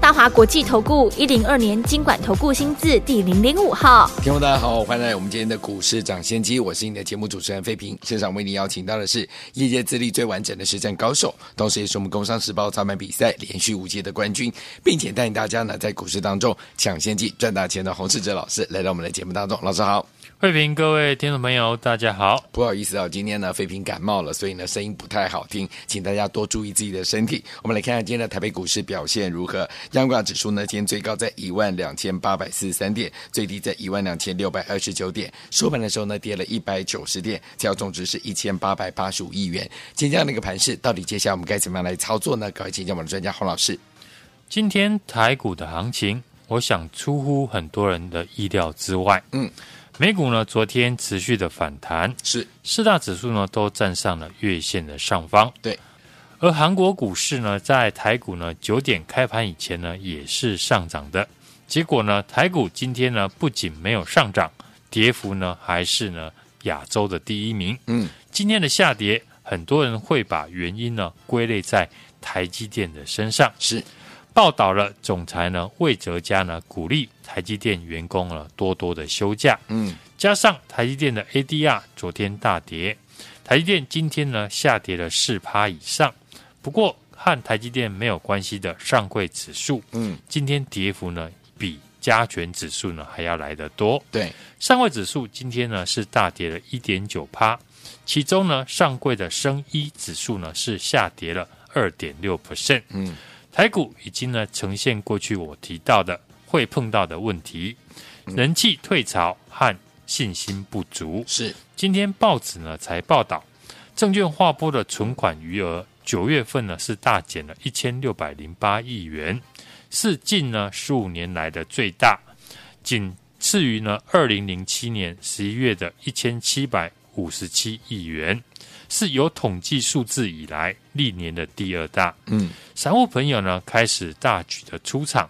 大华国际投顾一零二年金管投顾新字第零零五号，听众大家好，欢迎来我们今天的股市涨先机，我是你的节目主持人费平，现场为你邀请到的是业界资历最完整的实战高手，同时也是我们工商时报操盘比赛连续五届的冠军，并且带领大家呢在股市当中抢先机赚大钱的洪世哲老师来到我们的节目当中，老师好。慧平，各位听众朋友，大家好。不好意思啊，今天呢，飞平感冒了，所以呢，声音不太好听，请大家多注意自己的身体。我们来看看今天的台北股市表现如何。央挂指数呢，今天最高在一万两千八百四十三点，最低在一万两千六百二十九点，收盘的时候呢，跌了一百九十点，成交总值是一千八百八十五亿元。今天这样的一个盘势，到底接下来我们该怎么样来操作呢？各位请教我们的专家洪老师。今天台股的行情，我想出乎很多人的意料之外。嗯。美股呢，昨天持续的反弹，是四大指数呢都站上了月线的上方。对，而韩国股市呢，在台股呢九点开盘以前呢，也是上涨的。结果呢，台股今天呢不仅没有上涨，跌幅呢还是呢亚洲的第一名。嗯，今天的下跌，很多人会把原因呢归类在台积电的身上。是。报道了，总裁呢魏哲家呢鼓励台积电员工呢多多的休假，嗯，加上台积电的 ADR 昨天大跌，台积电今天呢下跌了四趴以上。不过和台积电没有关系的上柜指数，嗯，今天跌幅呢比加权指数呢还要来得多。对，上柜指数今天呢是大跌了一点九趴，其中呢上柜的升一指数呢是下跌了二点六 percent，嗯。台股已经呢呈现过去我提到的会碰到的问题，人气退潮和信心不足。是今天报纸呢才报道，证券划拨的存款余额九月份呢是大减了一千六百零八亿元，是近呢十五年来的最大，仅次于呢二零零七年十一月的一千七百五十七亿元。是有统计数字以来历年的第二大。嗯，散户朋友呢开始大举的出场，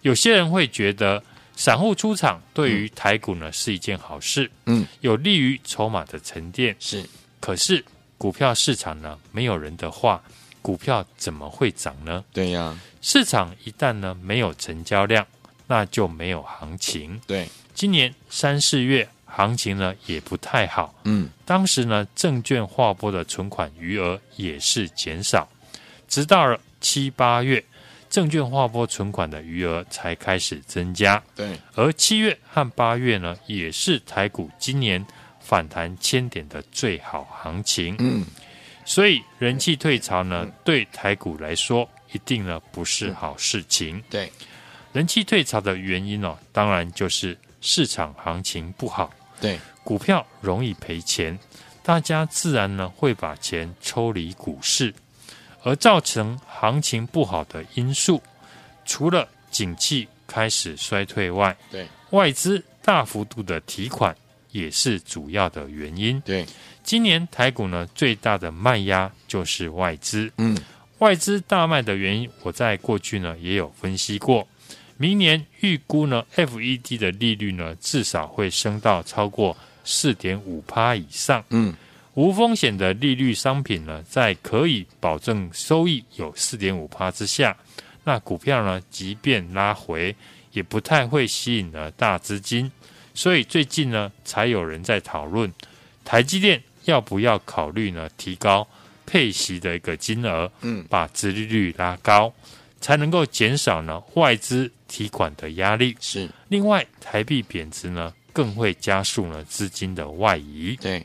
有些人会觉得散户出场对于台股呢是一件好事。嗯，有利于筹码的沉淀。是，可是股票市场呢没有人的话，股票怎么会涨呢？对呀，市场一旦呢没有成交量，那就没有行情。对，今年三四月。行情呢也不太好，嗯，当时呢证券划拨的存款余额也是减少，直到了七八月，证券划拨存款的余额才开始增加，对，而七月和八月呢也是台股今年反弹千点的最好行情，嗯，所以人气退潮呢、嗯、对台股来说一定呢不是好事情，对，人气退潮的原因哦，当然就是市场行情不好。对，股票容易赔钱，大家自然呢会把钱抽离股市，而造成行情不好的因素，除了景气开始衰退外，对，外资大幅度的提款也是主要的原因。对，今年台股呢最大的卖压就是外资，嗯，外资大卖的原因，我在过去呢也有分析过。明年预估呢，FED 的利率呢，至少会升到超过四点五趴以上。嗯，无风险的利率商品呢，在可以保证收益有四点五趴之下，那股票呢，即便拉回，也不太会吸引了大资金。所以最近呢，才有人在讨论台积电要不要考虑呢，提高配息的一个金额，嗯，把殖利率拉高。才能够减少呢外资提款的压力。是，另外台币贬值呢，更会加速呢资金的外移。对，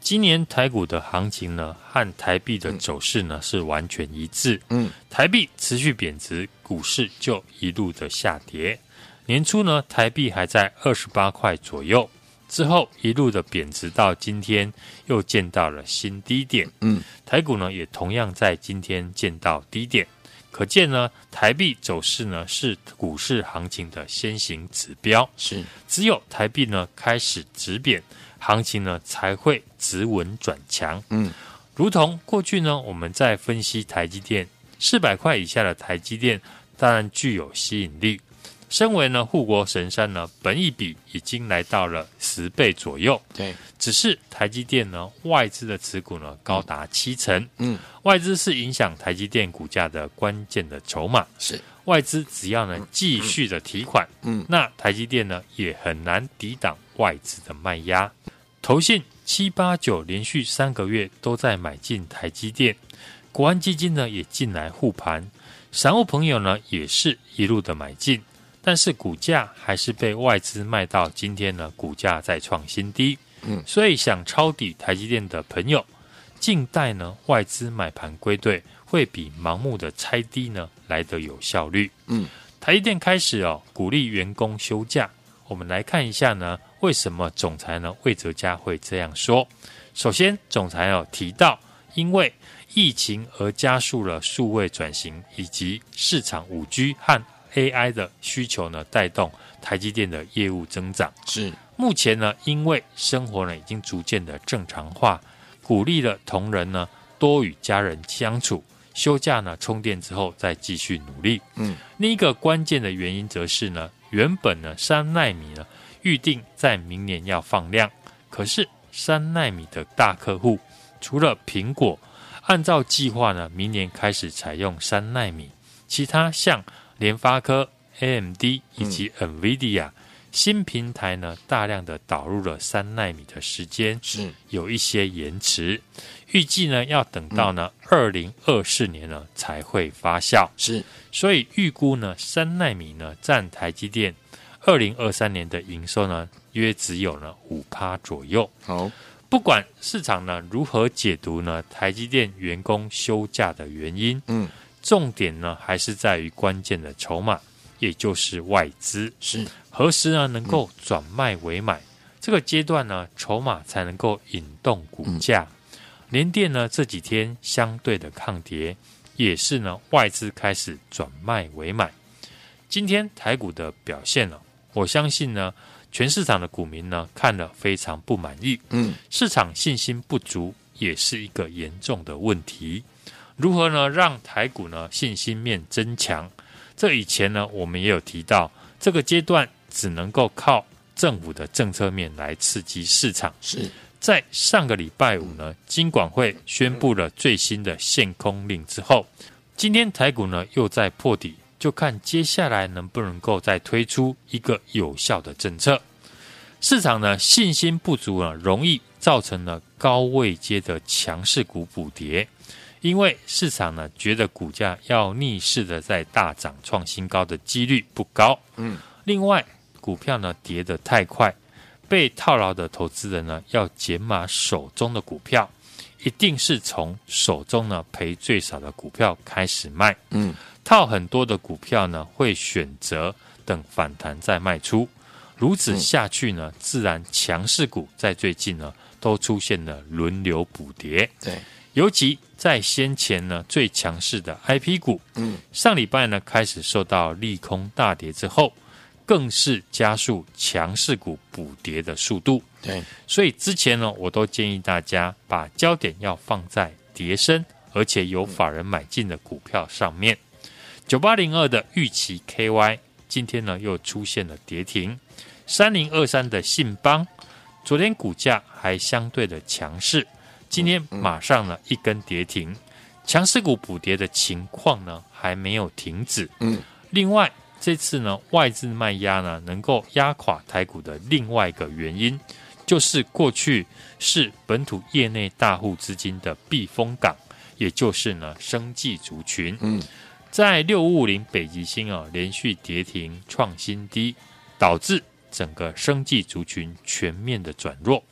今年台股的行情呢，和台币的走势呢、嗯、是完全一致。嗯，台币持续贬值，股市就一路的下跌。年初呢，台币还在二十八块左右，之后一路的贬值到今天，又见到了新低点。嗯，台股呢也同样在今天见到低点。可见呢，台币走势呢是股市行情的先行指标。是，只有台币呢开始止贬，行情呢才会止稳转强。嗯，如同过去呢，我们在分析台积电四百块以下的台积电，当然具有吸引力。身为呢护国神山呢，本益比已经来到了十倍左右。对，只是台积电呢，外资的持股呢高达七成。嗯，外资是影响台积电股价的关键的筹码。是，外资只要呢继续的提款，嗯，那台积电呢也很难抵挡外资的卖压。投信七八九连续三个月都在买进台积电，国安基金呢也进来护盘，散户朋友呢也是一路的买进。但是股价还是被外资卖到今天呢，股价再创新低。嗯，所以想抄底台积电的朋友，静待呢外资买盘归队，会比盲目的拆低呢来得有效率。嗯，台积电开始哦鼓励员工休假，我们来看一下呢，为什么总裁呢魏哲家会这样说？首先，总裁哦提到，因为疫情而加速了数位转型以及市场五 G 和 AI 的需求呢，带动台积电的业务增长。是目前呢，因为生活呢已经逐渐的正常化，鼓励了同仁呢多与家人相处，休假呢充电之后再继续努力。嗯，另一个关键的原因则是呢，原本呢三奈米呢预定在明年要放量，可是三奈米的大客户除了苹果，按照计划呢明年开始采用三奈米，其他像。联发科、AMD 以及 NVIDIA、嗯、新平台呢，大量的导入了三奈米的时间是有一些延迟，预计呢要等到呢二零二四年呢才会发酵。是，所以预估呢三奈米呢占台积电二零二三年的营收呢约只有呢五趴左右。好，不管市场呢如何解读呢台积电员工休假的原因，嗯。重点呢，还是在于关键的筹码，也就是外资是何时呢能够转卖为买？嗯、这个阶段呢，筹码才能够引动股价。联电、嗯、呢这几天相对的抗跌，也是呢外资开始转卖为买。今天台股的表现呢，我相信呢全市场的股民呢看了非常不满意。嗯，市场信心不足也是一个严重的问题。如何呢？让台股呢信心面增强？这以前呢我们也有提到，这个阶段只能够靠政府的政策面来刺激市场。是在上个礼拜五呢，金管会宣布了最新的限空令之后，今天台股呢又在破底，就看接下来能不能够再推出一个有效的政策。市场呢信心不足呢，容易造成了高位阶的强势股补跌。因为市场呢觉得股价要逆势的在大涨创新高的几率不高，嗯，另外股票呢跌得太快，被套牢的投资人呢要减码手中的股票，一定是从手中呢赔最少的股票开始卖，嗯，套很多的股票呢会选择等反弹再卖出，如此下去呢，自然强势股在最近呢都出现了轮流补跌，对。尤其在先前呢最强势的 IP 股，嗯，上礼拜呢开始受到利空大跌之后，更是加速强势股补跌的速度。对，所以之前呢我都建议大家把焦点要放在跌深而且有法人买进的股票上面。九八零二的玉期 KY 今天呢又出现了跌停，三零二三的信邦昨天股价还相对的强势。今天马上呢一根跌停，强势股补跌的情况呢还没有停止。嗯，另外这次呢外资卖压呢能够压垮台股的另外一个原因，就是过去是本土业内大户资金的避风港，也就是呢生计族群。嗯，在六五五零北极星啊连续跌停创新低，导致整个生计族群全面的转弱。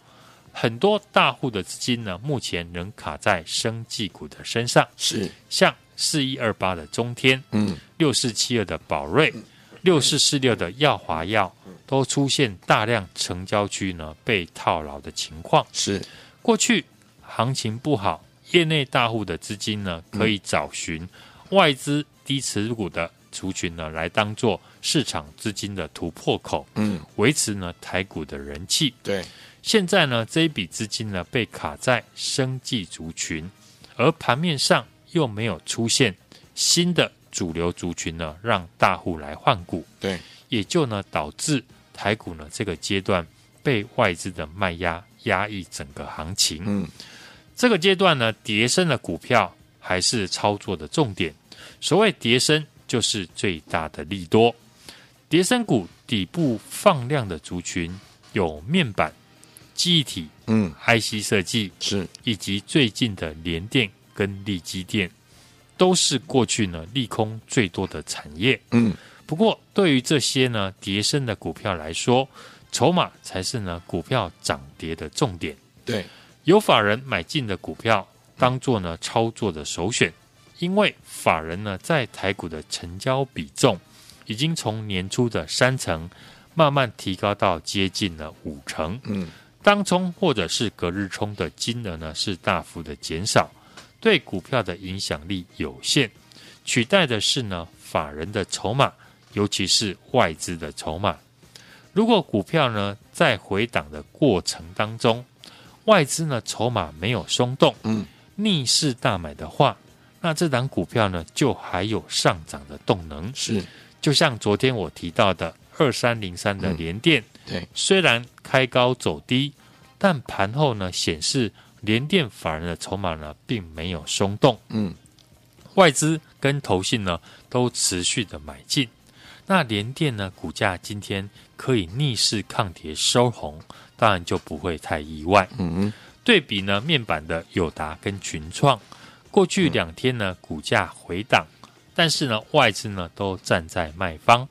很多大户的资金呢，目前仍卡在生技股的身上，是。像四一二八的中天，嗯，六四七二的宝瑞，六四四六的耀华药，都出现大量成交区呢被套牢的情况。是。过去行情不好，业内大户的资金呢可以找寻外资低持股的族群呢来当做市场资金的突破口，嗯，维持呢台股的人气。对。现在呢，这一笔资金呢被卡在生计族群，而盘面上又没有出现新的主流族群呢，让大户来换股，对，也就呢导致台股呢这个阶段被外资的卖压压抑整个行情。嗯，这个阶段呢，跌升的股票还是操作的重点。所谓跌升，就是最大的利多。跌升股底部放量的族群有面板、记忆体、嗯，IC 设计是，以及最近的联电跟力基电，都是过去呢利空最多的产业。嗯，不过对于这些呢跌升的股票来说，筹码才是呢股票涨跌的重点。对，有法人买进的股票，当做呢操作的首选，因为法人呢在台股的成交比重。已经从年初的三成，慢慢提高到接近了五成。嗯，当冲或者是隔日冲的金额呢是大幅的减少，对股票的影响力有限。取代的是呢法人的筹码，尤其是外资的筹码。如果股票呢在回档的过程当中，外资呢筹码没有松动，嗯，逆势大买的话，那这档股票呢就还有上涨的动能。是。就像昨天我提到的二三零三的联电，对，虽然开高走低，但盘后呢显示联电法人的筹码呢并没有松动，嗯，外资跟投信呢都持续的买进，那联电呢股价今天可以逆势抗跌收红，当然就不会太意外，嗯，对比呢面板的友达跟群创，过去两天呢股价回档。但是呢，外资呢都站在卖方，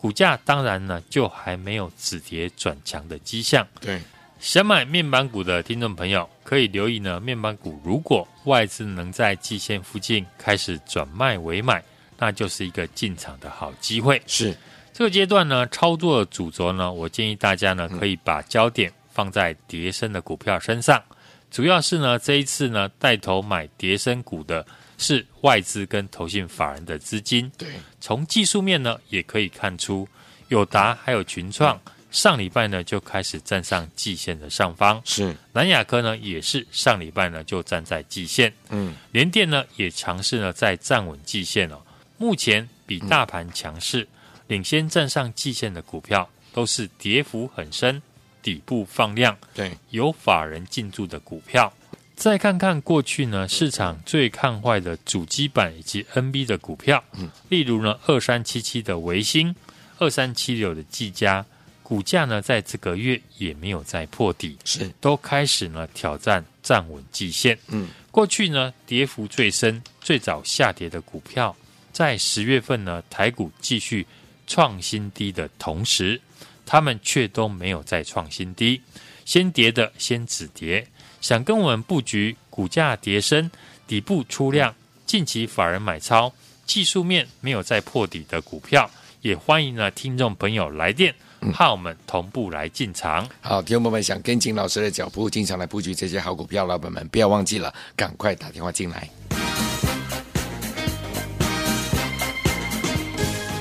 股价当然呢就还没有止跌转强的迹象。对，想买面板股的听众朋友可以留意呢，面板股如果外资能在季线附近开始转卖为买，那就是一个进场的好机会。是这个阶段呢，操作的主轴呢，我建议大家呢可以把焦点放在跌升的股票身上，主要是呢这一次呢带头买跌升股的。是外资跟投信法人的资金。对，从技术面呢，也可以看出，友达还有群创上礼拜呢就开始站上季线的上方。是南亚科呢，也是上礼拜呢就站在季线。嗯，联电呢也尝试呢在站稳季线哦。目前比大盘强势，领先站上季线的股票，都是跌幅很深、底部放量、对，有法人进驻的股票。再看看过去呢，市场最看坏的主机板以及 NB 的股票，嗯，例如呢，二三七七的维新，二三七六的技嘉，股价呢，在这个月也没有再破底，是都开始呢挑战站稳季线。嗯，过去呢，跌幅最深、最早下跌的股票，在十月份呢，台股继续创新低的同时，他们却都没有再创新低，先跌的先止跌。想跟我们布局股价跌升、底部出量、近期法人买超、技术面没有再破底的股票，也欢迎呢听众朋友来电，和我们同步来进场。好，听众朋友们想跟紧老师的脚步，经常来布局这些好股票，老板们不要忘记了，赶快打电话进来。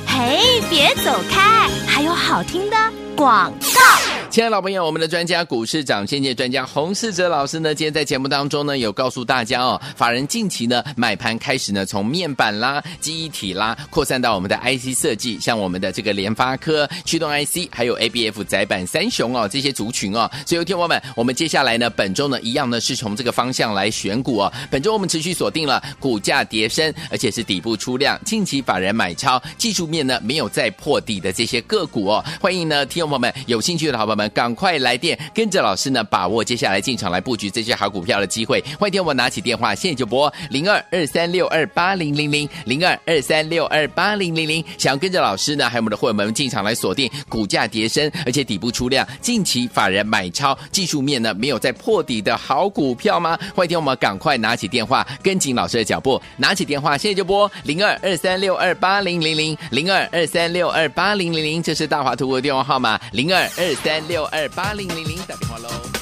嘿，别走开，还有好听的广告。亲爱的老朋友，我们的专家股市长先见专家洪世哲老师呢，今天在节目当中呢，有告诉大家哦，法人近期呢买盘开始呢，从面板啦、记忆体啦，扩散到我们的 IC 设计，像我们的这个联发科驱动 IC，还有 ABF 载板三雄哦，这些族群哦。所以，听众们，我们接下来呢，本周呢，一样呢，是从这个方向来选股哦。本周我们持续锁定了股价跌升，而且是底部出量，近期法人买超，技术面呢没有再破底的这些个股哦。欢迎呢，听众朋友们有兴趣的好朋友们赶快来电，跟着老师呢，把握接下来进场来布局这些好股票的机会。欢迎听我拿起电话，现在就拨零二二三六二八零零零零二二三六二八零零零。想要跟着老师呢，还有我们的会员们进场来锁定股价跌升，而且底部出量，近期法人买超，技术面呢没有再破底的好股票吗？欢迎听我们赶快拿起电话，跟紧老师的脚步，拿起电话，现在就拨零二二三六二八零零零零二二三六二八零零零，这是大华图的电话号码零二二三六二八零零零，打电话喽。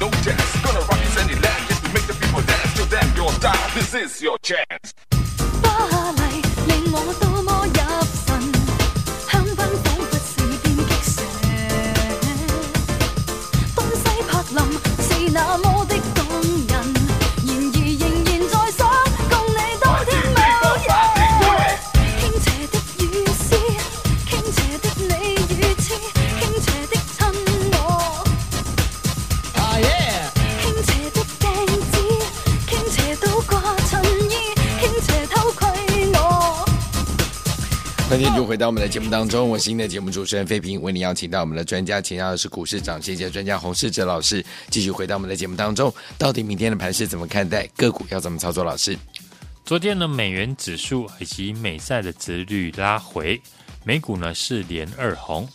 no chance. Gonna rock this any land just to make the people dance. Till then, your time. this is your chance. 到我们的节目当中，我是新的节目主持人费平，为你邀请到我们的专家，请到的是股市涨跌幅专家洪世哲老师，继续回到我们的节目当中。到底明天的盘势怎么看待？个股要怎么操作？老师，昨天呢，美元指数以及美债的殖率拉回，美股呢是连二红，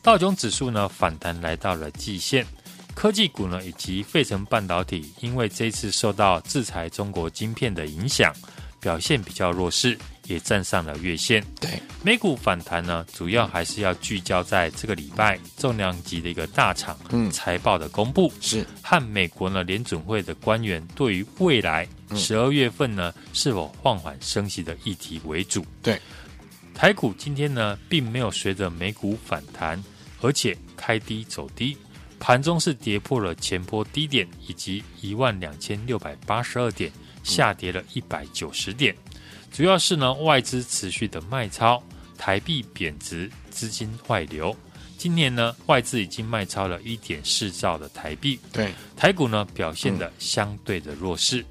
道琼指数呢反弹来到了季线，科技股呢以及费城半导体，因为这次受到制裁中国晶片的影响，表现比较弱势。也站上了月线。对，美股反弹呢，主要还是要聚焦在这个礼拜重量级的一个大厂财报的公布，是和美国呢联准会的官员对于未来十二月份呢是否放缓升息的议题为主。对，台股今天呢并没有随着美股反弹，而且开低走低，盘中是跌破了前波低点以及一万两千六百八十二点，下跌了一百九十点。主要是呢，外资持续的卖超，台币贬值，资金外流。今年呢，外资已经卖超了一点四兆的台币。对，台股呢表现的相对的弱势。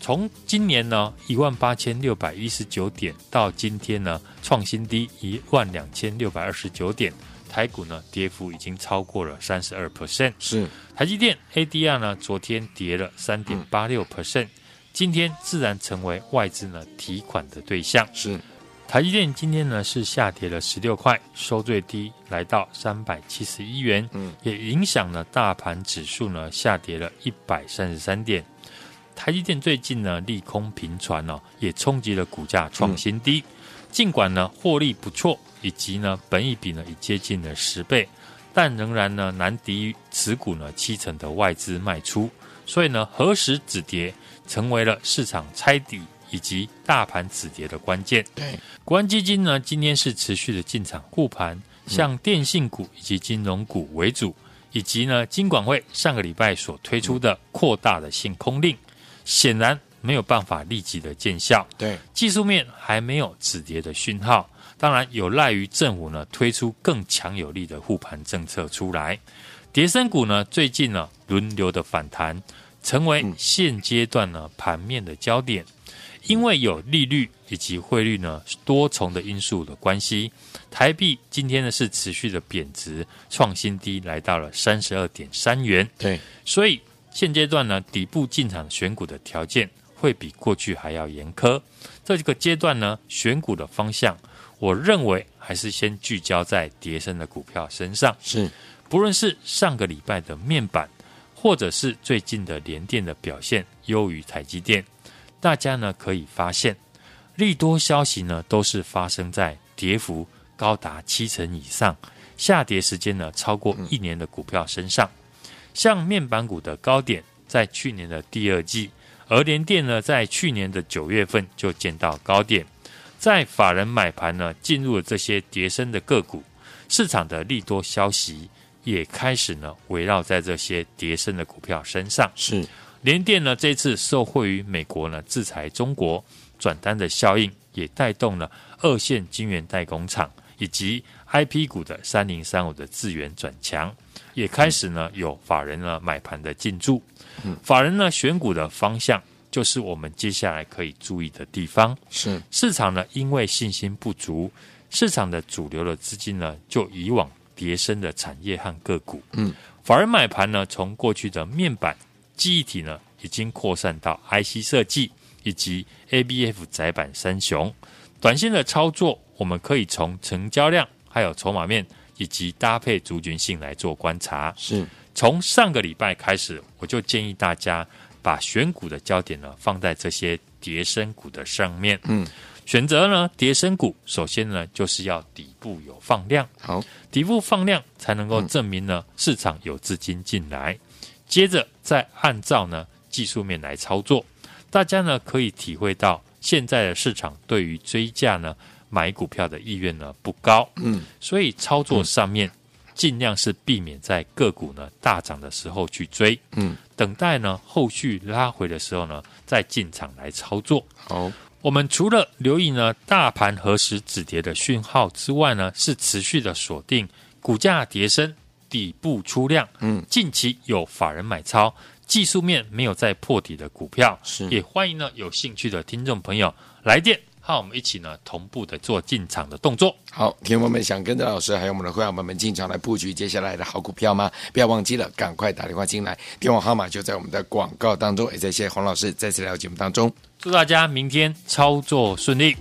从今年呢一万八千六百一十九点到今天呢创新低一万两千六百二十九点，台股呢跌幅已经超过了三十二 percent。是台积电 ADR 呢昨天跌了三点八六 percent，今天自然成为外资呢提款的对象。是台积电今天呢是下跌了十六块，收最低来到三百七十一元，嗯，也影响了大盘指数呢下跌了一百三十三点。台积电最近呢利空频传哦，也冲击了股价创新低。嗯、尽管呢获利不错，以及呢本益比呢已接近了十倍，但仍然呢难敌于持股呢七成的外资卖出。所以呢何时止跌，成为了市场猜底以及大盘止跌的关键。对，国安基金呢今天是持续的进场护盘，像电信股以及金融股为主，以及呢金管会上个礼拜所推出的扩大的限空令。显然没有办法立即的见效，对，技术面还没有止跌的讯号，当然有赖于政府呢推出更强有力的护盘政策出来。跌升股呢最近呢轮流的反弹，成为现阶段呢盘面的焦点，因为有利率以及汇率呢多重的因素的关系，台币今天呢是持续的贬值，创新低来到了三十二点三元，对，所以。现阶段呢，底部进场选股的条件会比过去还要严苛。这个阶段呢，选股的方向，我认为还是先聚焦在跌升的股票身上。是，不论是上个礼拜的面板，或者是最近的联电的表现优于台积电，大家呢可以发现，利多消息呢都是发生在跌幅高达七成以上、下跌时间呢超过一年的股票身上。像面板股的高点在去年的第二季，而联电呢在去年的九月份就见到高点，在法人买盘呢进入了这些跌升的个股，市场的利多消息也开始呢围绕在这些跌升的股票身上。是联电呢这次受惠于美国呢制裁中国转单的效应，也带动了二线晶圆代工厂以及 IP 股的三零三五的资源转强。也开始呢，有法人呢买盘的进驻，法人呢选股的方向就是我们接下来可以注意的地方。是市场呢，因为信心不足，市场的主流的资金呢就以往跌升的产业和个股。嗯，法人买盘呢，从过去的面板、记忆体呢，已经扩散到 IC 设计以及 ABF 窄板三雄。短线的操作，我们可以从成交量还有筹码面。以及搭配族群性来做观察，是从上个礼拜开始，我就建议大家把选股的焦点呢放在这些跌升股的上面。嗯，选择呢跌升股，首先呢就是要底部有放量，好，底部放量才能够证明呢市场有资金进来。接着再按照呢技术面来操作，大家呢可以体会到现在的市场对于追价呢。买股票的意愿呢不高，嗯，所以操作上面尽量是避免在个股呢大涨的时候去追，嗯，等待呢后续拉回的时候呢再进场来操作。好，我们除了留意呢大盘何时止跌的讯号之外呢，是持续的锁定股价跌升底部出量，嗯，近期有法人买超，技术面没有再破底的股票，是也欢迎呢有兴趣的听众朋友来电。好，我们一起呢同步的做进场的动作。好，听众们想跟着老师还有我们的会员朋友们进场来布局接下来的好股票吗？不要忘记了，赶快打电话进来，电话号码就在我们的广告当中。也谢谢洪老师再次来到节目当中，祝大家明天操作顺利。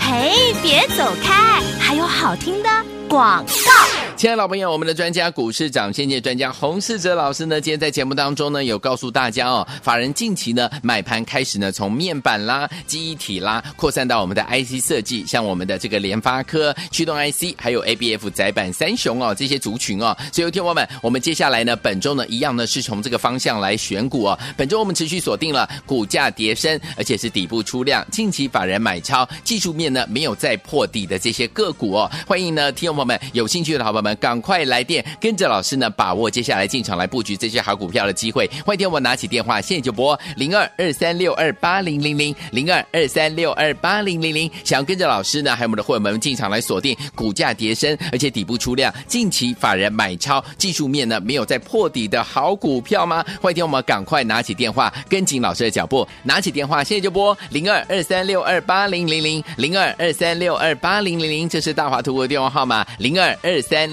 嘿，别走开，还有好听的广告。亲爱的老朋友，我们的专家股市涨先见专家洪世哲老师呢，今天在节目当中呢，有告诉大家哦，法人近期呢买盘开始呢，从面板啦、记忆体啦，扩散到我们的 IC 设计，像我们的这个联发科驱动 IC，还有 ABF 载板三雄哦，这些族群哦。所以，有听友们，我们接下来呢，本周呢，一样呢，是从这个方向来选股哦。本周我们持续锁定了股价跌升，而且是底部出量，近期法人买超，技术面呢没有再破底的这些个股哦。欢迎呢，听友朋友们有兴趣的好朋友们。们赶快来电，跟着老师呢，把握接下来进场来布局这些好股票的机会。欢迎听我拿起电话，现在就拨零二二三六二八零零零零二二三六二八零零零，想要跟着老师呢，还有我们的会员们进场来锁定股价跌升，而且底部出量，近期法人买超，技术面呢没有再破底的好股票吗？欢迎听我们赶快拿起电话，跟紧老师的脚步，拿起电话，现在就拨零二二三六二八零零零零二二三六二八零零零，这是大华图的电话号码，零二二三